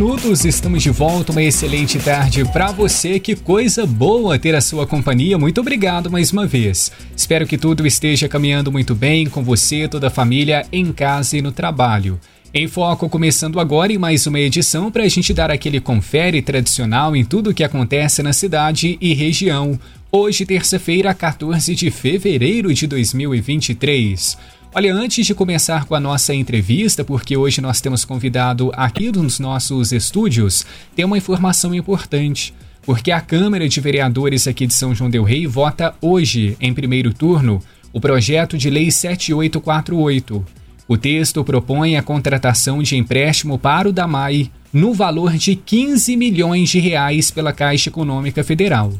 minutos, estamos de volta. Uma excelente tarde para você. Que coisa boa ter a sua companhia. Muito obrigado mais uma vez. Espero que tudo esteja caminhando muito bem com você, toda a família, em casa e no trabalho. Em Foco começando agora em mais uma edição para a gente dar aquele confere tradicional em tudo o que acontece na cidade e região. Hoje, terça-feira, 14 de fevereiro de 2023. Olha, antes de começar com a nossa entrevista, porque hoje nós temos convidado aqui nos nossos estúdios, tem uma informação importante. Porque a Câmara de Vereadores aqui de São João Del Rei vota hoje, em primeiro turno, o projeto de lei 7848. O texto propõe a contratação de empréstimo para o DAMAI no valor de 15 milhões de reais pela Caixa Econômica Federal.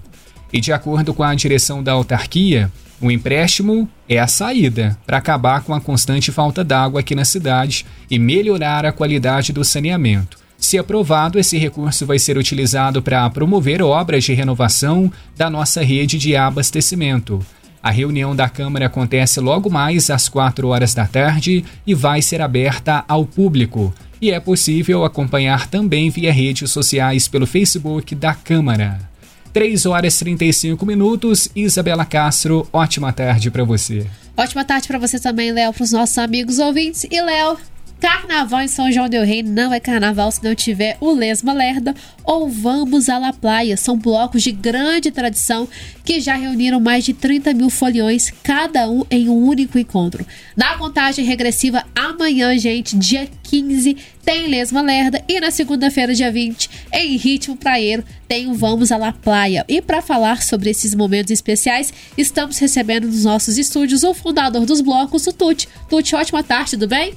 E de acordo com a direção da autarquia, o empréstimo é a saída para acabar com a constante falta d'água aqui na cidade e melhorar a qualidade do saneamento. Se aprovado, esse recurso vai ser utilizado para promover obras de renovação da nossa rede de abastecimento. A reunião da Câmara acontece logo mais às 4 horas da tarde e vai ser aberta ao público. E é possível acompanhar também via redes sociais pelo Facebook da Câmara. 3 horas e 35 minutos. Isabela Castro, ótima tarde para você. Ótima tarde para você também, Léo, para os nossos amigos ouvintes. E Léo, Carnaval em São João del Rei não é carnaval se não tiver o Lesma Lerda ou Vamos à La Playa. São blocos de grande tradição que já reuniram mais de 30 mil foliões, cada um em um único encontro. Na contagem regressiva, amanhã, gente, dia 15, tem Lesma Lerda e na segunda-feira, dia 20, em ritmo praeiro, tem o Vamos à La Playa. E para falar sobre esses momentos especiais, estamos recebendo nos nossos estúdios o fundador dos blocos, o Tuti. Tuti, ótima tarde, tudo bem?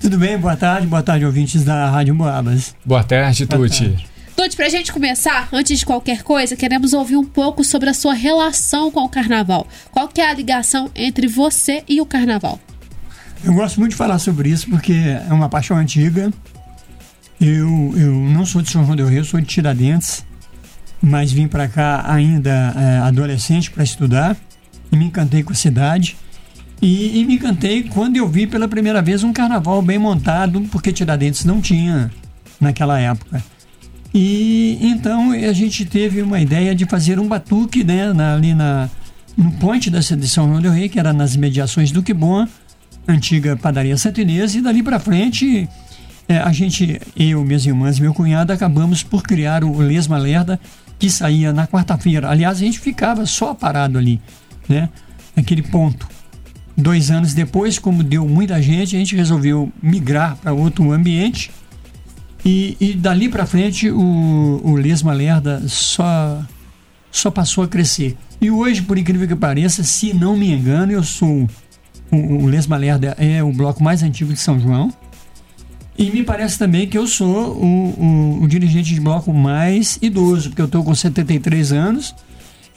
Tudo bem? Boa tarde, boa tarde, ouvintes da Rádio Moabas. Boa tarde, Tuti. Tuti, pra gente começar, antes de qualquer coisa, queremos ouvir um pouco sobre a sua relação com o carnaval. Qual que é a ligação entre você e o carnaval? Eu gosto muito de falar sobre isso porque é uma paixão antiga. Eu, eu não sou de São João del Rio, sou de Tiradentes, mas vim para cá ainda é, adolescente para estudar e me encantei com a cidade. E, e, me encantei quando eu vi pela primeira vez um carnaval bem montado, porque Tiradentes não tinha naquela época. E então a gente teve uma ideia de fazer um batuque né, na, ali na, no ponte da de São João del que era nas mediações do Quibon, antiga padaria Santa e dali para frente é, a gente, eu, minhas irmãs e meu cunhado, acabamos por criar o Lesma Lerda, que saía na quarta-feira. Aliás, a gente ficava só parado ali, né, naquele ponto. Dois anos depois, como deu muita gente, a gente resolveu migrar para outro ambiente. E, e dali para frente o, o Lesma Lerda só, só passou a crescer. E hoje, por incrível que pareça, se não me engano, eu sou. O, o Lesma Lerda é o bloco mais antigo de São João. E me parece também que eu sou o, o, o dirigente de bloco mais idoso, porque eu estou com 73 anos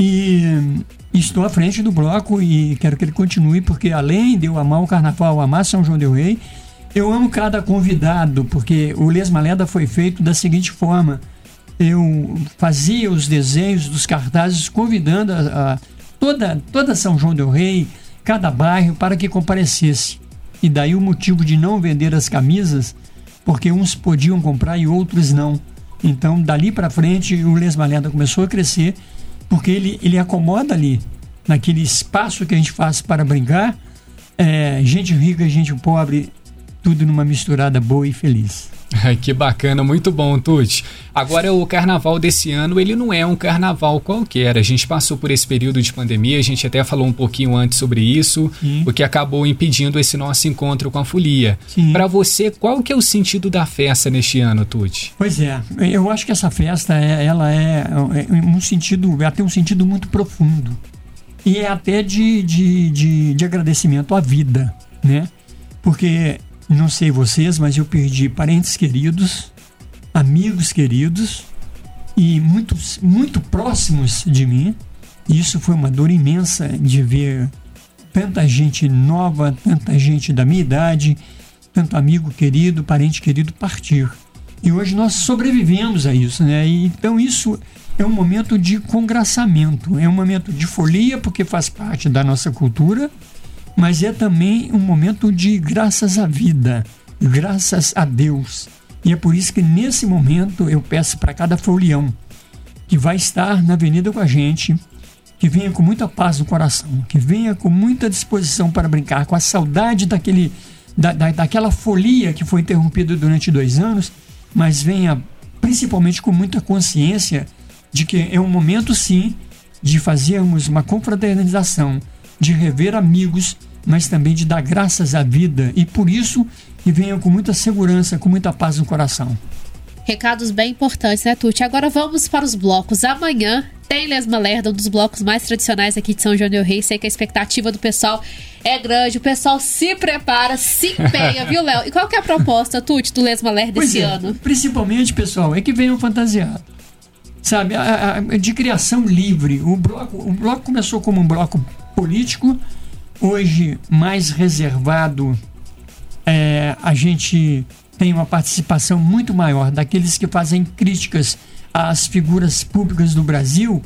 e estou à frente do bloco e quero que ele continue, porque além de eu amar o carnaval, amar São João Del Rei, eu amo cada convidado, porque o Lesmaleda foi feito da seguinte forma. Eu fazia os desenhos dos cartazes convidando a, a toda, toda São João Del Rei, cada bairro, para que comparecesse. E daí o motivo de não vender as camisas, porque uns podiam comprar e outros não. Então, dali para frente, o Lesmaleda começou a crescer porque ele, ele acomoda ali, naquele espaço que a gente faz para brincar, é, gente rica, gente pobre, tudo numa misturada boa e feliz. que bacana, muito bom, Tuti. Agora, o carnaval desse ano, ele não é um carnaval qualquer. A gente passou por esse período de pandemia, a gente até falou um pouquinho antes sobre isso, Sim. o que acabou impedindo esse nosso encontro com a folia. Para você, qual que é o sentido da festa neste ano, Tuti? Pois é, eu acho que essa festa, é, ela é, é um sentido, ela tem um sentido muito profundo. E é até de, de, de, de agradecimento à vida, né? Porque não sei vocês, mas eu perdi parentes queridos, amigos queridos e muitos muito próximos de mim. E isso foi uma dor imensa de ver tanta gente nova, tanta gente da minha idade, tanto amigo querido, parente querido partir. E hoje nós sobrevivemos a isso, né? Então isso é um momento de congraçamento, é um momento de folia porque faz parte da nossa cultura mas é também um momento de graças à vida, graças a Deus. E é por isso que nesse momento eu peço para cada folião que vai estar na avenida com a gente, que venha com muita paz no coração, que venha com muita disposição para brincar, com a saudade daquele, da, da, daquela folia que foi interrompida durante dois anos, mas venha principalmente com muita consciência de que é um momento sim de fazermos uma confraternização, de rever amigos, mas também de dar graças à vida e por isso que venham com muita segurança, com muita paz no coração. Recados bem importantes, né, Tuti? Agora vamos para os blocos. Amanhã tem Lesma Lerda, um dos blocos mais tradicionais aqui de São João del Rei. Sei que a expectativa do pessoal é grande. O pessoal se prepara, se empenha, viu, Léo? E qual que é a proposta, Tuti, do Lesma Lerda pois esse é, ano? Principalmente, pessoal, é que venham fantasiados. Sabe, a, a, de criação livre. O bloco, o bloco começou como um bloco político, hoje mais reservado. É, a gente tem uma participação muito maior daqueles que fazem críticas às figuras públicas do Brasil,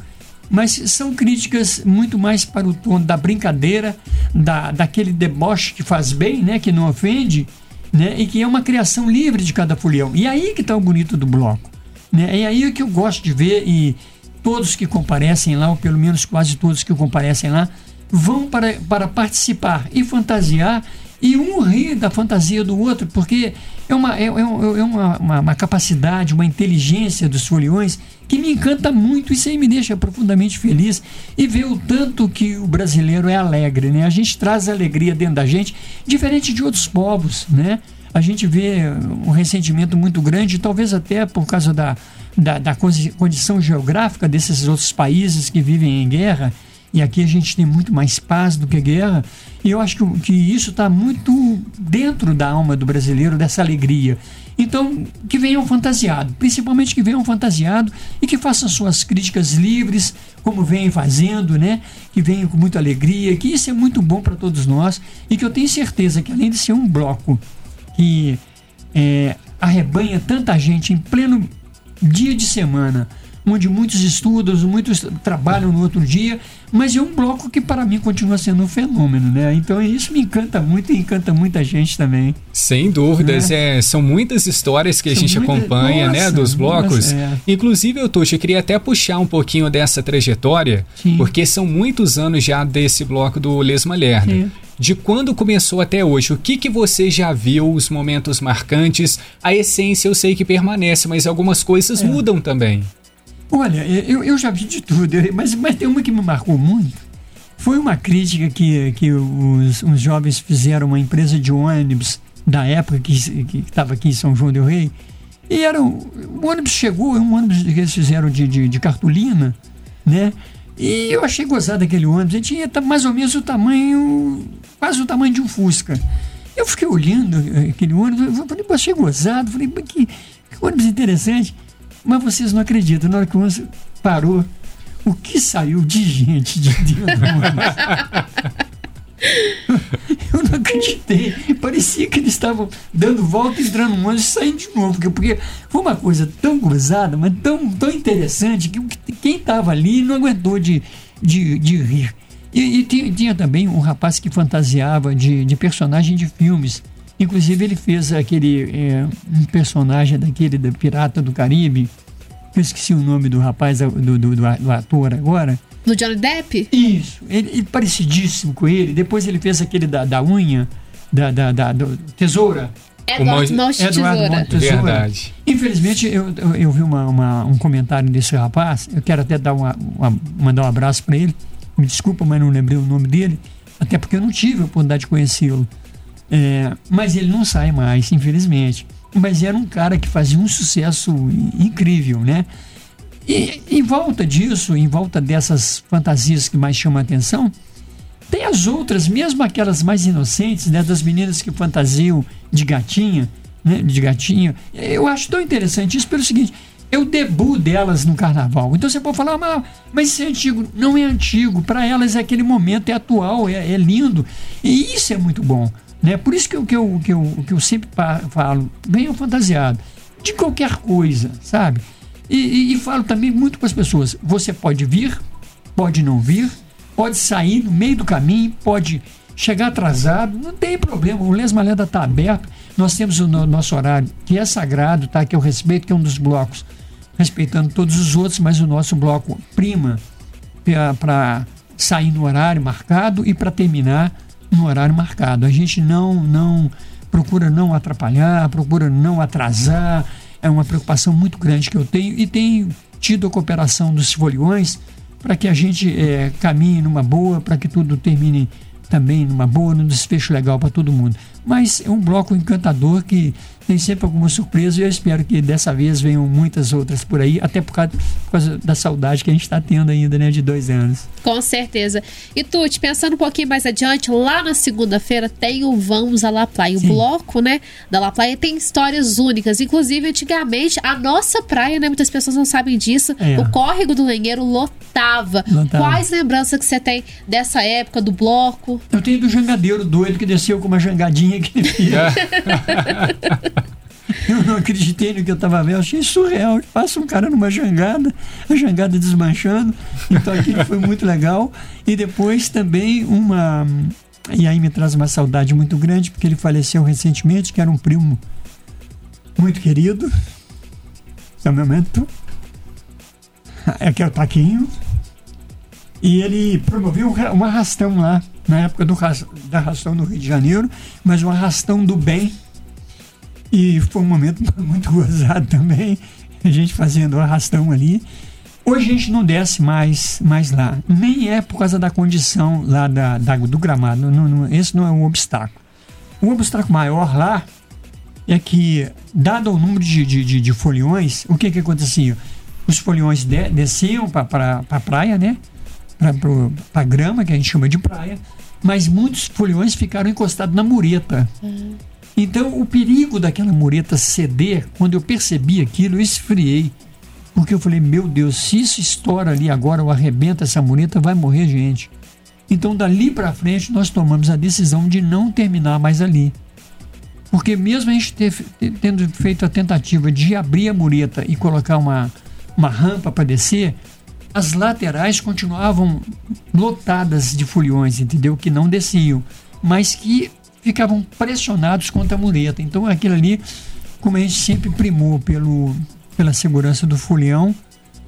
mas são críticas muito mais para o tom da brincadeira, da, daquele deboche que faz bem, né, que não ofende, né, e que é uma criação livre de cada folião. E aí que está o bonito do bloco. Né? É aí que eu gosto de ver e todos que comparecem lá, ou pelo menos quase todos que comparecem lá, vão para, para participar e fantasiar e um rir da fantasia do outro, porque é uma, é, é, é uma, uma, uma, capacidade, uma inteligência dos foliões que me encanta muito. Isso aí me deixa profundamente feliz e ver o tanto que o brasileiro é alegre, né? A gente traz alegria dentro da gente, diferente de outros povos, né? A gente vê um ressentimento muito grande, talvez até por causa da, da, da condição geográfica desses outros países que vivem em guerra e aqui a gente tem muito mais paz do que guerra. E eu acho que, que isso está muito dentro da alma do brasileiro, dessa alegria. Então, que venham fantasiado, principalmente que venham fantasiado e que façam suas críticas livres, como vêm fazendo, né? Que venham com muita alegria, que isso é muito bom para todos nós e que eu tenho certeza que além de ser um bloco que é, arrebanha tanta gente em pleno dia de semana, onde muitos estudam, muitos trabalham no outro dia, mas é um bloco que para mim continua sendo um fenômeno, né? Então isso me encanta muito e encanta muita gente também. Sem dúvidas, é. é são muitas histórias que são a gente muita... acompanha, né, nossa, né, dos blocos. Nossa, é. Inclusive, eu Tuxa, queria até puxar um pouquinho dessa trajetória, Sim. porque são muitos anos já desse bloco do Lesma Lerda. Sim de quando começou até hoje, o que, que você já viu, os momentos marcantes? A essência eu sei que permanece, mas algumas coisas é. mudam também. Olha, eu, eu já vi de tudo, mas, mas tem uma que me marcou muito. Foi uma crítica que, que os, os jovens fizeram uma empresa de ônibus da época que estava aqui em São João del Rei. E era o ônibus chegou, um ônibus que eles fizeram de, de, de cartolina, né? E eu achei gozado aquele ônibus. Ele tinha mais ou menos o tamanho, quase o tamanho de um Fusca. Eu fiquei olhando aquele ônibus, eu falei, achei gozado, falei, que, que ônibus interessante. Mas vocês não acreditam, na hora que o ônibus parou, o que saiu de gente de dentro do? Eu não acreditei. Parecia que eles estavam dando volta, entrando no ônibus e saindo de novo. Porque, porque foi uma coisa tão cruzada, mas tão, tão interessante, que quem estava ali não aguentou de, de, de rir. E, e tinha, tinha, também um rapaz que fantasiava de, de personagem de filmes. Inclusive ele fez aquele é, um personagem daquele da Pirata do Caribe. Eu esqueci o nome do rapaz, do, do, do, do ator agora. Do Johnny Depp? Isso, ele, ele, parecidíssimo com ele. Depois ele fez aquele da, da unha, da, da, da do, tesoura. Eduardo Mãos de Tesoura. Tesoura. Verdade. Infelizmente, eu, eu, eu vi uma, uma, um comentário desse rapaz. Eu quero até dar uma, uma mandar um abraço para ele. Me desculpa, mas não lembrei o nome dele. Até porque eu não tive a oportunidade de conhecê-lo. É, mas ele não sai mais, infelizmente. Mas era um cara que fazia um sucesso incrível, né? E em volta disso, em volta dessas fantasias que mais chamam a atenção, tem as outras, mesmo aquelas mais inocentes, né, das meninas que fantasiam de gatinha, né, de gatinha. Eu acho tão interessante isso pelo seguinte, é o debut delas no carnaval. Então você pode falar, mas, mas isso é antigo. Não é antigo, para elas é aquele momento, é atual, é, é lindo. E isso é muito bom. Né? Por isso que eu, que eu, que eu, que eu sempre falo, venham fantasiado, de qualquer coisa, sabe? E, e, e falo também muito para as pessoas: você pode vir, pode não vir, pode sair no meio do caminho, pode chegar atrasado, não tem problema. O Lesma Leda está aberto. Nós temos o no, nosso horário, que é sagrado, tá? que eu respeito, que é um dos blocos, respeitando todos os outros, mas o nosso bloco prima para sair no horário marcado e para terminar no horário marcado. A gente não, não procura não atrapalhar, procura não atrasar. É uma preocupação muito grande que eu tenho e tenho tido a cooperação dos foliões para que a gente é, caminhe numa boa, para que tudo termine também numa boa, num desfecho legal para todo mundo. Mas é um bloco encantador que tem sempre alguma surpresa e eu espero que dessa vez venham muitas outras por aí, até por causa, por causa da saudade que a gente está tendo ainda, né, de dois anos. Com certeza. E Tuti, pensando um pouquinho mais adiante, lá na segunda-feira tem o Vamos à La Praia. O Sim. bloco, né, da La Praia tem histórias únicas. Inclusive, antigamente, a nossa praia, né, muitas pessoas não sabem disso, é. o córrego do Lenheiro lotava. lotava. Quais lembranças que você tem dessa época, do bloco? Eu tenho do jangadeiro doido que desceu com uma jangadinha que fez. Eu não acreditei no que eu estava vendo, achei surreal. Passa um cara numa jangada, a jangada desmanchando. Então aquilo foi muito legal. E depois também uma. E aí me traz uma saudade muito grande, porque ele faleceu recentemente, que era um primo muito querido. Esse é o momento. Aqui é o Taquinho. E ele promoveu um arrastão lá, na época do, da arrastão no Rio de Janeiro, mas um arrastão do bem e foi um momento muito gozado também, a gente fazendo o arrastão ali. Hoje a gente não desce mais, mais lá. Nem é por causa da condição lá da, da do gramado. Não, não, esse não é um obstáculo. O obstáculo maior lá é que, dado o número de, de, de, de foliões, o que que acontecia? Os foliões de, desciam para pra, a praia, né? Para a grama, que a gente chama de praia, mas muitos foliões ficaram encostados na mureta. Uhum. Então, o perigo daquela mureta ceder, quando eu percebi aquilo, eu esfriei. Porque eu falei, meu Deus, se isso estoura ali agora ou arrebenta essa mureta, vai morrer gente. Então, dali para frente, nós tomamos a decisão de não terminar mais ali. Porque mesmo a gente ter, tendo feito a tentativa de abrir a mureta e colocar uma, uma rampa para descer, as laterais continuavam lotadas de foliões, entendeu? Que não desciam, mas que ficavam pressionados contra a mureta. Então aquilo ali, como a gente sempre primou pelo, pela segurança do folião,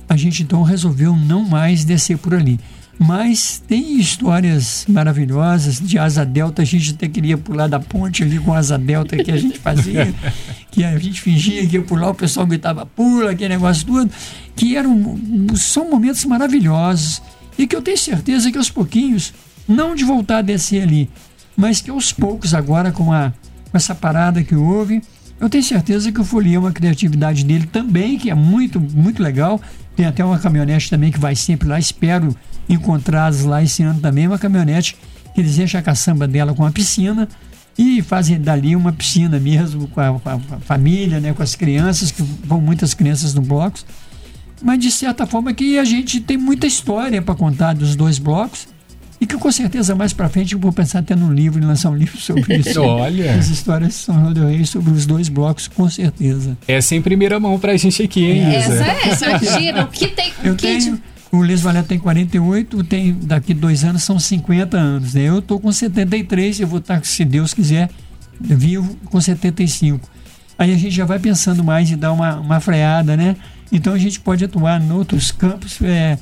a gente então resolveu não mais descer por ali. Mas tem histórias maravilhosas de asa delta. A gente até queria pular da ponte ali com asa delta que a gente fazia, que a gente fingia que ia pular, o pessoal gritava pula, aquele negócio todo, que eram são momentos maravilhosos e que eu tenho certeza que aos pouquinhos, não de voltar a descer ali, mas que aos poucos, agora com, a, com essa parada que houve, eu tenho certeza que o Folia é uma criatividade dele também, que é muito, muito legal. Tem até uma caminhonete também que vai sempre lá, espero encontrá-los lá esse ano também. Uma caminhonete que eles enchem a caçamba dela com a piscina e fazem dali uma piscina mesmo com a, com a, família, né, com as crianças, que vão muitas crianças no bloco. Mas de certa forma que a gente tem muita história para contar dos dois blocos e que com certeza mais para frente eu vou pensar até num livro, lançar um livro sobre isso. Olha! As histórias de São João del Rei sobre os dois blocos, com certeza. Essa é em primeira mão para a gente aqui, hein, Essa é, imagina, o que tem... Eu que tenho... O Les Valete tem 48, tem, daqui dois anos são 50 anos. Né? Eu estou com 73, eu vou estar, se Deus quiser, vivo com 75. Aí a gente já vai pensando mais em dar uma, uma freada, né? Então a gente pode atuar em outros campos. É,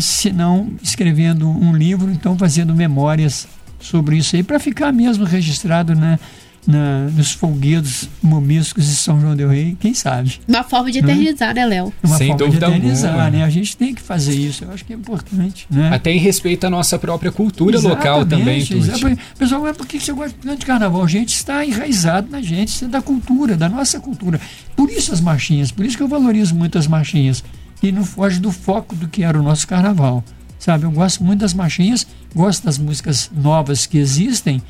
se não escrevendo um livro, então fazendo memórias sobre isso aí, para ficar mesmo registrado né, na, nos folguedos momísticos de São João del Rei, quem sabe. Uma forma de né? eternizar, né, Léo? Uma Sem forma dúvida de eternizar, alguma. né? A gente tem que fazer isso, eu acho que é importante. Né? Até em respeito à nossa própria cultura exatamente, local também, Tuti. Pessoal, é por que você gosta de carnaval? A gente está enraizado na gente, isso é da cultura, da nossa cultura. Por isso as marchinhas, por isso que eu valorizo muito as marchinhas e não foge do foco do que era o nosso carnaval. Sabe, eu gosto muito das marchinhas, gosto das músicas novas que existem,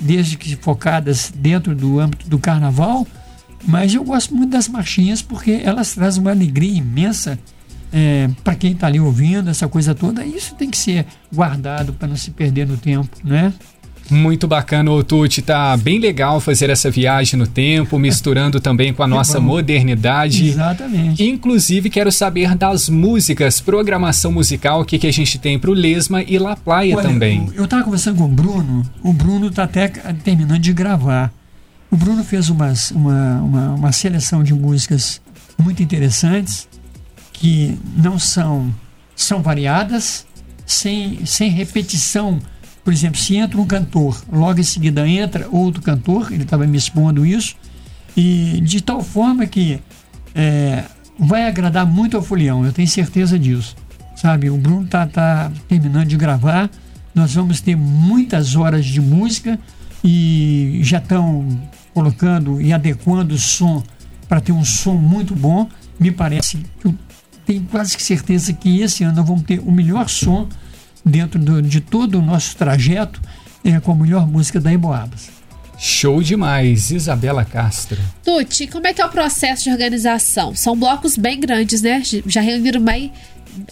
desde que focadas dentro do âmbito do carnaval, mas eu gosto muito das marchinhas porque elas trazem uma alegria imensa é, para quem está ali ouvindo essa coisa toda. Isso tem que ser guardado para não se perder no tempo, né? Muito bacana, o Tuti. Tá bem legal fazer essa viagem no tempo, misturando também com a nossa modernidade. Exatamente. Inclusive, quero saber das músicas, programação musical, o que, que a gente tem pro Lesma e La Playa Olha, também. Eu, eu tava conversando com o Bruno, o Bruno tá até terminando de gravar. O Bruno fez umas, uma, uma, uma seleção de músicas muito interessantes, que não são, são variadas, sem, sem repetição por exemplo, se entra um cantor, logo em seguida entra outro cantor, ele estava me expondo isso, e de tal forma que é, vai agradar muito ao folião, eu tenho certeza disso. Sabe, o Bruno tá, tá terminando de gravar, nós vamos ter muitas horas de música e já estão colocando e adequando o som para ter um som muito bom. Me parece que eu tenho quase certeza que esse ano nós vamos ter o melhor som dentro do, de todo o nosso trajeto é, com a melhor música da Emboabas. Show demais, Isabela Castro. Tuti, como é que é o processo de organização? São blocos bem grandes, né? Já reuniram mais,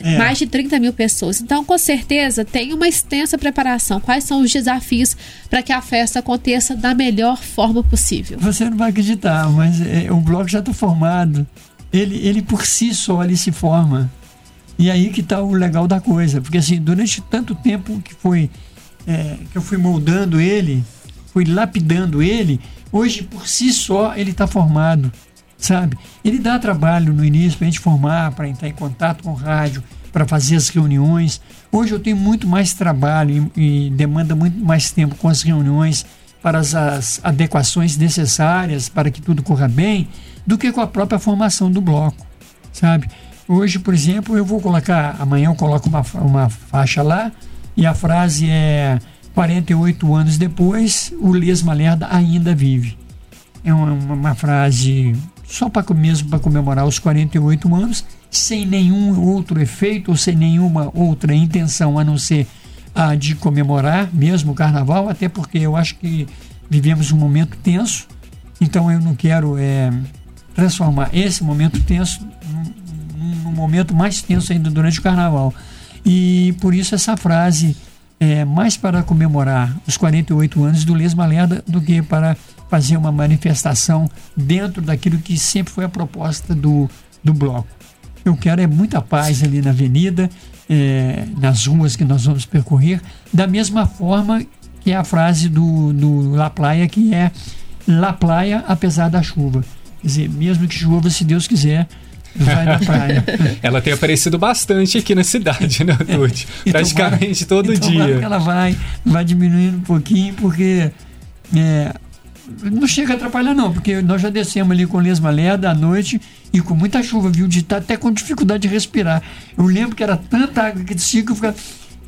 é. mais de 30 mil pessoas. Então, com certeza, tem uma extensa preparação. Quais são os desafios para que a festa aconteça da melhor forma possível? Você não vai acreditar, mas é, o bloco já está formado. Ele, ele por si só ele se forma. E aí que está o legal da coisa, porque assim, durante tanto tempo que foi é, que eu fui moldando ele, fui lapidando ele, hoje por si só ele está formado, sabe? Ele dá trabalho no início para a gente formar, para entrar em contato com o rádio, para fazer as reuniões. Hoje eu tenho muito mais trabalho e, e demanda muito mais tempo com as reuniões para as, as adequações necessárias para que tudo corra bem, do que com a própria formação do bloco, sabe? Hoje, por exemplo, eu vou colocar, amanhã eu coloco uma, uma faixa lá e a frase é 48 anos depois, o Lesma Lerda ainda vive. É uma, uma frase só para mesmo para comemorar os 48 anos, sem nenhum outro efeito ou sem nenhuma outra intenção a não ser a de comemorar mesmo o carnaval, até porque eu acho que vivemos um momento tenso, então eu não quero é, transformar esse momento tenso um momento mais tenso ainda durante o carnaval. E por isso essa frase é mais para comemorar os 48 anos do Lesma Lerda do que para fazer uma manifestação dentro daquilo que sempre foi a proposta do, do bloco. Eu quero é muita paz ali na avenida, é, nas ruas que nós vamos percorrer, da mesma forma que é a frase do, do La Playa, que é La Playa apesar da chuva. Quer dizer, mesmo que chova, se Deus quiser, vai na praia. ela tem aparecido bastante aqui na cidade, né? É, Praticamente tomara, todo dia. ela vai, vai diminuindo um pouquinho, porque é, não chega a atrapalhar, não, porque nós já descemos ali com lesma lerda à noite e com muita chuva, viu? De estar tá até com dificuldade de respirar. Eu lembro que era tanta água que descia que eu ficava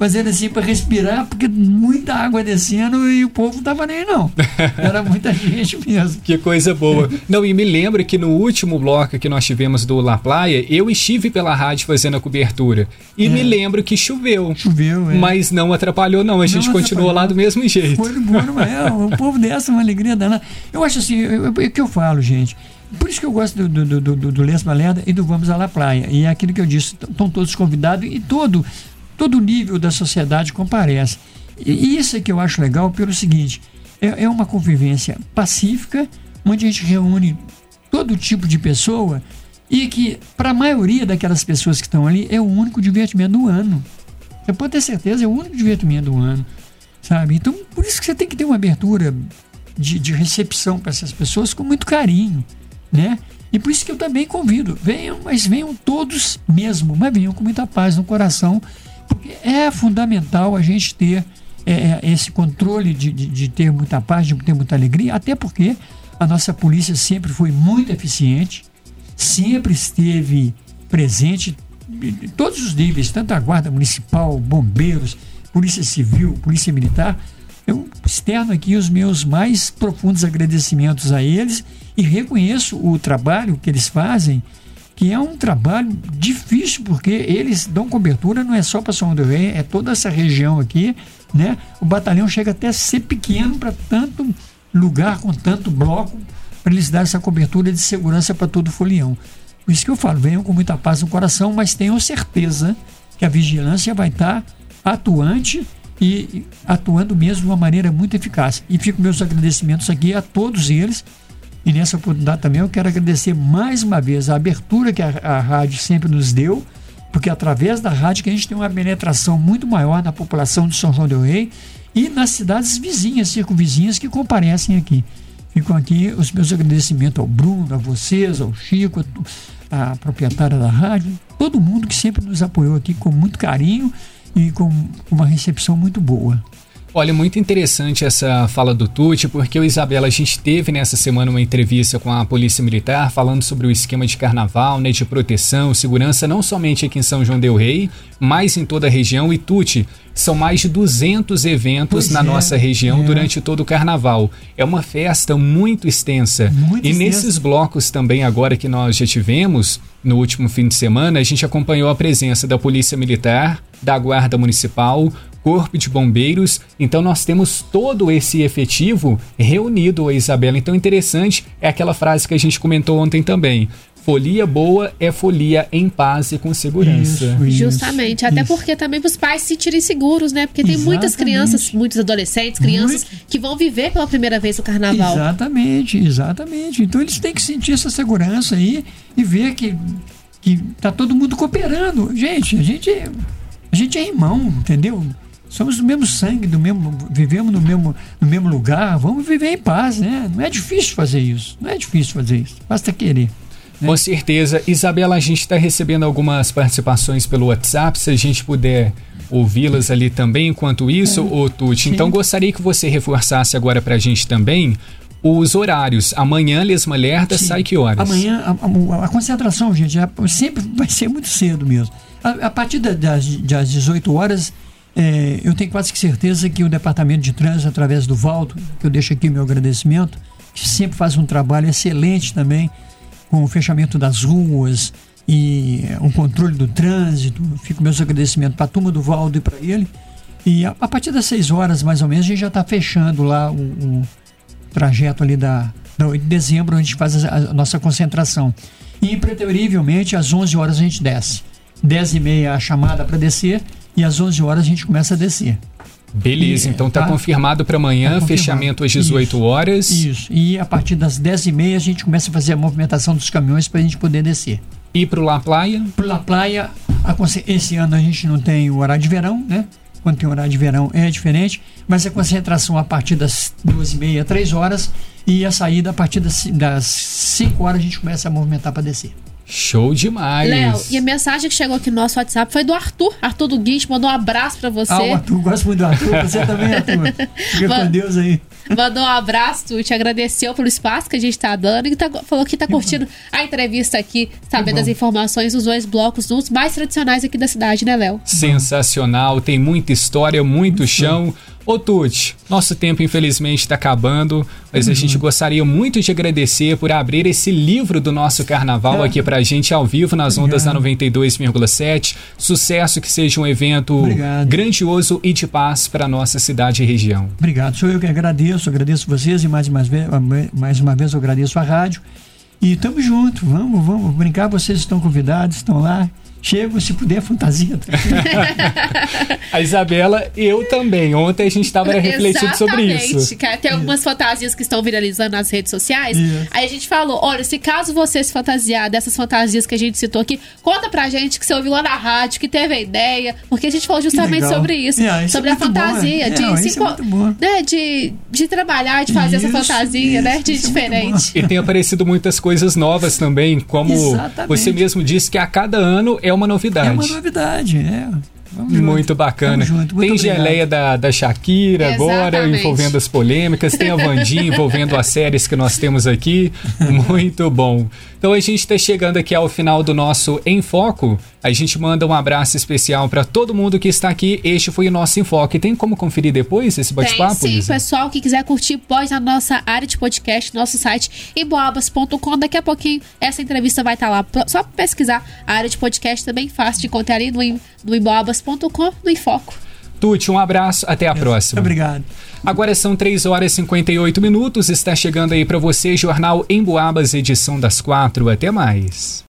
fazendo assim para respirar, porque muita água descendo e o povo não tava nem não. Era muita gente mesmo. Que coisa boa. Não, e me lembro que no último bloco que nós tivemos do La Playa, eu estive pela rádio fazendo a cobertura. E é. me lembro que choveu. Choveu, é. Mas não atrapalhou, não. A gente não continuou lá do mesmo jeito. Foi bom, é? O povo dessa uma alegria danada. Eu acho assim, é o que eu falo, gente. Por isso que eu gosto do, do, do, do, do Les Malerda e do Vamos à La Praia. E é aquilo que eu disse, estão todos convidados e todo todo nível da sociedade comparece. E isso é que eu acho legal pelo seguinte: é, é uma convivência pacífica, onde a gente reúne todo tipo de pessoa e que, para a maioria daquelas pessoas que estão ali, é o único divertimento do ano. Você pode ter certeza, é o único divertimento do ano. Sabe? Então, por isso que você tem que ter uma abertura de, de recepção para essas pessoas com muito carinho, né? E por isso que eu também convido, venham, mas venham todos mesmo, mas venham com muita paz no coração porque é fundamental a gente ter é, é, esse controle de, de, de, ter muita paz, de ter muita alegria, até porque a nossa polícia sempre foi muito eficiente, sempre esteve presente em todos os níveis, tanto a Guarda Municipal, bombeiros, Polícia Civil, Polícia Militar. Eu externo aqui os meus mais profundos agradecimentos a eles e reconheço o trabalho que eles fazem que é um trabalho difícil, porque eles dão cobertura não é só para São Rei, é toda essa região aqui, né? O batalhão chega até a ser pequeno para tanto lugar, com tanto bloco, para eles dar essa cobertura de segurança para todo o folião. Por isso que eu falo, venham com muita paz no coração, mas tenham certeza que a vigilância vai estar atuante e atuando mesmo de uma maneira muito eficaz. E fico meus agradecimentos aqui a todos eles. E nessa oportunidade também eu quero agradecer mais uma vez a abertura que a, a rádio sempre nos deu, porque através da rádio que a gente tem uma penetração muito maior na população de São João del Rei e nas cidades vizinhas, circunvizinhas que comparecem aqui. Ficam aqui os meus agradecimentos ao Bruno, a vocês, ao Chico, a proprietária da rádio, todo mundo que sempre nos apoiou aqui com muito carinho e com uma recepção muito boa. Olha, muito interessante essa fala do Tuti, porque o Isabela, a gente teve nessa semana uma entrevista com a Polícia Militar falando sobre o esquema de carnaval, né, de proteção, segurança, não somente aqui em São João del Rei, mas em toda a região. E Tuti, são mais de 200 eventos pois na é, nossa região é. durante todo o carnaval. É uma festa muito extensa. Muito e extensa. nesses blocos também, agora que nós já tivemos, no último fim de semana, a gente acompanhou a presença da Polícia Militar, da Guarda Municipal, Corpo de Bombeiros. Então nós temos todo esse efetivo reunido, Isabela. Então interessante é aquela frase que a gente comentou ontem também. Folia boa é folia em paz e com segurança. Isso, isso, Justamente. Até isso. porque também para os pais se sentirem seguros, né? Porque tem Exatamente. muitas crianças, muitos adolescentes, crianças Muito... que vão viver pela primeira vez o carnaval. Exatamente, exatamente. Então eles têm que sentir essa segurança aí e ver que, que tá todo mundo cooperando. Gente, a gente, a gente é irmão, entendeu? Somos do mesmo sangue, do mesmo, vivemos no mesmo, no mesmo lugar, vamos viver em paz, né? Não é difícil fazer isso, não é difícil fazer isso, basta querer. Né? Com certeza. Isabela, a gente está recebendo algumas participações pelo WhatsApp, se a gente puder ouvi-las ali também enquanto isso, é, ô Tuti. Então gostaria que você reforçasse agora para a gente também os horários. Amanhã, Lesma Lerda, sai que horas? Amanhã, a, a, a concentração, gente, é, sempre vai ser muito cedo mesmo. A, a partir das, das 18 horas, é, eu tenho quase que certeza que o Departamento de Trânsito, através do Valdo, que eu deixo aqui meu agradecimento, que sempre faz um trabalho excelente também com o fechamento das ruas e o um controle do trânsito. Fico meus agradecimentos para a turma do Valdo e para ele. E a, a, partir das 6 horas, mais ou menos, a gente já está fechando lá o, o, trajeto ali da, da, de dezembro, onde a gente faz a, a nossa concentração. E, preterivelmente, às 11 horas a gente desce. 10 e meia a chamada para descer e às 11 horas a gente começa a descer. Beleza, e, então está tá, confirmado para amanhã, tá fechamento às 18 isso, horas. Isso, e a partir das 10h30 a gente começa a fazer a movimentação dos caminhões para a gente poder descer. E para o La Playa? Para La Playa, esse ano a gente não tem o horário de verão, né? Quando tem horário de verão é diferente, mas a concentração a partir das 2h30, 3 horas e a saída a partir das, das 5 horas a gente começa a movimentar para descer. Show demais. Léo, e a mensagem que chegou aqui no nosso WhatsApp foi do Arthur. Arthur do Guincho mandou um abraço pra você. Ah, o Arthur, gosto muito do Arthur. Você também, Arthur. Fica com Deus aí. Mandou um abraço, tu te agradeceu pelo espaço que a gente tá dando e tá, falou que tá curtindo a entrevista aqui, sabendo as informações dos dois blocos, dos mais tradicionais aqui da cidade, né, Léo? Sensacional, tem muita história, muito chão. Ô Tuti, nosso tempo infelizmente está acabando, mas uhum. a gente gostaria muito de agradecer por abrir esse livro do nosso carnaval é. aqui pra gente ao vivo nas Obrigado. ondas da 92,7. Sucesso, que seja um evento Obrigado. grandioso e de paz para nossa cidade e região. Obrigado, sou eu que agradeço, agradeço vocês e mais, mais, uma vez eu agradeço a rádio. E estamos juntos, vamos, vamos brincar, vocês estão convidados, estão lá. Chego, se puder, fantasia. a Isabela, eu também. Ontem a gente estava refletindo sobre isso. Tem algumas isso. fantasias que estão viralizando nas redes sociais. Isso. Aí a gente falou: olha, se caso você se fantasiar dessas fantasias que a gente citou aqui, conta pra gente que você ouviu lá na rádio, que teve a ideia. Porque a gente falou justamente sobre isso. Yeah, isso sobre é a fantasia. Bom, é. de, se, é né, de, de trabalhar, de fazer isso, essa fantasia, né? De é diferente. E tem aparecido muitas coisas novas também, como Exatamente. você mesmo disse que a cada ano é é uma novidade. É uma novidade, é. Vamos muito junto. bacana. Junto. Muito tem obrigado. geleia da, da Shakira Exatamente. agora, envolvendo as polêmicas. Tem a Vandinha envolvendo as séries que nós temos aqui. Muito bom. Então a gente está chegando aqui ao final do nosso Em Foco. A gente manda um abraço especial para todo mundo que está aqui. Este foi o nosso Enfoque. Tem como conferir depois esse bate-papo? Sim, Lisa? pessoal que quiser curtir pode na nossa área de podcast, nosso site iboabas.com. Daqui a pouquinho essa entrevista vai estar tá lá. Só pesquisar a área de podcast também fácil de encontrar ali no, no iboabas.com, no Enfoco. Tuti, um abraço, até a próxima. Obrigado. Agora são 3 horas e 58 minutos, está chegando aí para você Jornal Emboabas, edição das 4. Até mais.